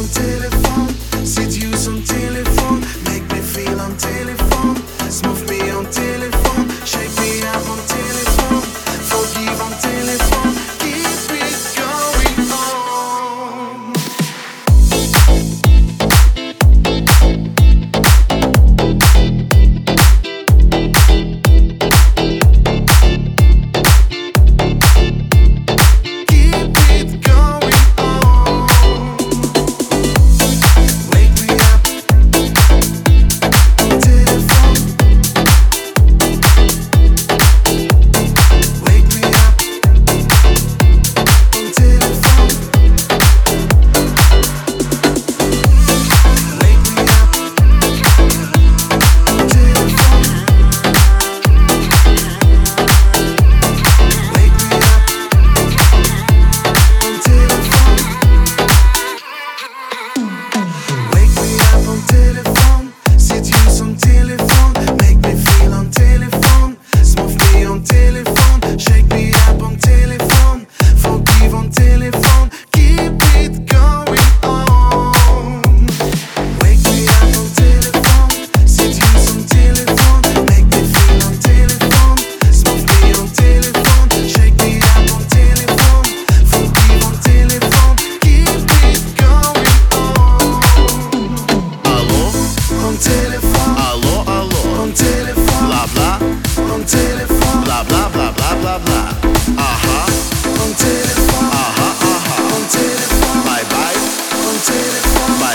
on